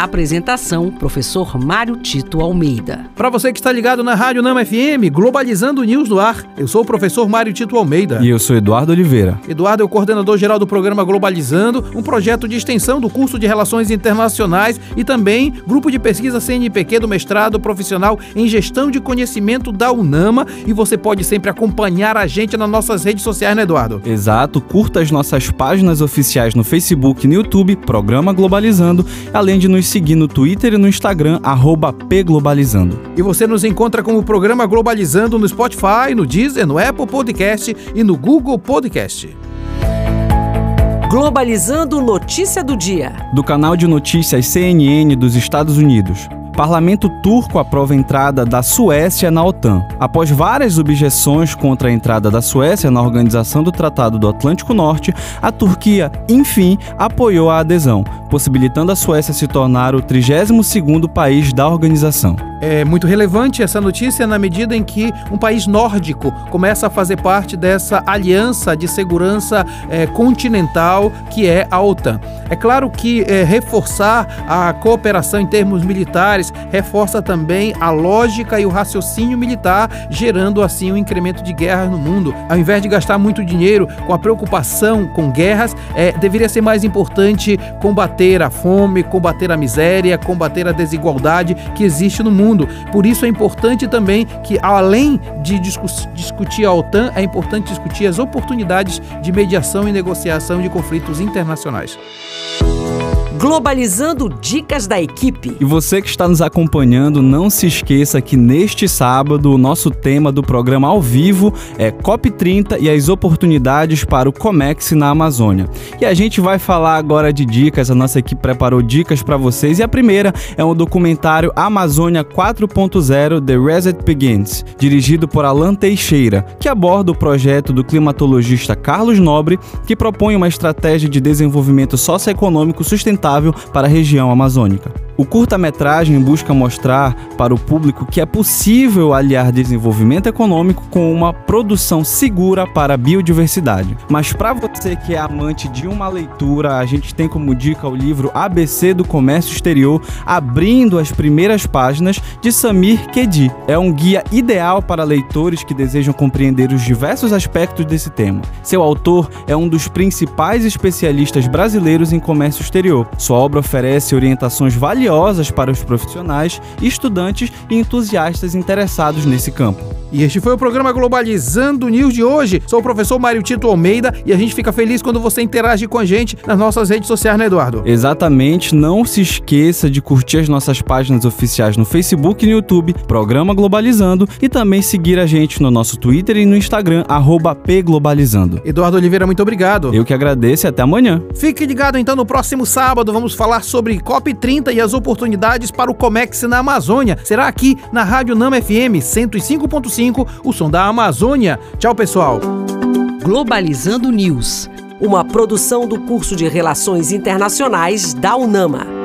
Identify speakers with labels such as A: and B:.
A: Apresentação: Professor Mário Tito Almeida.
B: Para você que está ligado na Rádio Nama FM, Globalizando News do Ar, eu sou o professor Mário Tito Almeida.
C: E eu sou Eduardo Oliveira.
B: Eduardo é o coordenador geral do programa Globalizando, um projeto de extensão do curso de Relações Internacionais e também grupo de pesquisa CNPq do mestrado profissional em Gestão de Conhecimento da UNAMA. E você pode sempre acompanhar a gente nas nossas redes sociais, né, Eduardo?
C: Exato, curta as nossas páginas oficiais no Facebook e no YouTube, Programa Globalizando, além de nos seguir no Twitter e no Instagram, pglobalizando.
B: E você nos encontra com o programa Globalizando no Spotify, no Deezer, no Apple Podcast e no Google Podcast.
A: Globalizando Notícia do Dia.
C: Do canal de notícias CNN dos Estados Unidos. Parlamento turco aprova a entrada da Suécia na OTAN. Após várias objeções contra a entrada da Suécia na Organização do Tratado do Atlântico Norte, a Turquia, enfim, apoiou a adesão, possibilitando a Suécia se tornar o 32º país da organização.
B: É muito relevante essa notícia na medida em que um país nórdico começa a fazer parte dessa aliança de segurança é, continental que é a OTAN. É claro que é, reforçar a cooperação em termos militares reforça também a lógica e o raciocínio militar, gerando assim um incremento de guerras no mundo. Ao invés de gastar muito dinheiro com a preocupação com guerras, é, deveria ser mais importante combater a fome, combater a miséria, combater a desigualdade que existe no mundo mundo. Por isso é importante também que, além de discutir a OTAN, é importante discutir as oportunidades de mediação e negociação de conflitos internacionais.
A: Globalizando Dicas da Equipe.
C: E você que está nos acompanhando, não se esqueça que neste sábado o nosso tema do programa ao vivo é COP30 e as oportunidades para o Comex na Amazônia. E a gente vai falar agora de dicas, a nossa equipe preparou dicas para vocês e a primeira é um documentário Amazônia 4.0 The Reset Begins, dirigido por Alan Teixeira, que aborda o projeto do climatologista Carlos Nobre, que propõe uma estratégia de desenvolvimento socioeconômico sustentável sustentável para a região amazônica. O curta-metragem busca mostrar para o público que é possível aliar desenvolvimento econômico com uma produção segura para a biodiversidade. Mas para você que é amante de uma leitura, a gente tem como dica o livro ABC do Comércio Exterior, abrindo as primeiras páginas de Samir Kedi. É um guia ideal para leitores que desejam compreender os diversos aspectos desse tema. Seu autor é um dos principais especialistas brasileiros em comércio exterior. Sua obra oferece orientações valiosas para os profissionais, estudantes e entusiastas interessados nesse campo.
B: E este foi o programa Globalizando News de hoje. Sou o professor Mário Tito Almeida e a gente fica feliz quando você interage com a gente nas nossas redes sociais, né, Eduardo?
C: Exatamente. Não se esqueça de curtir as nossas páginas oficiais no Facebook e no YouTube, Programa Globalizando, e também seguir a gente no nosso Twitter e no Instagram, pglobalizando.
B: Eduardo Oliveira, muito obrigado.
C: Eu que agradeço e até amanhã.
B: Fique ligado então no próximo sábado. Vamos falar sobre COP30 e as oportunidades para o Comex na Amazônia. Será aqui na Rádio Nama FM 105.5 o som da Amazônia. Tchau, pessoal.
A: Globalizando News, uma produção do curso de Relações Internacionais da UNAMA.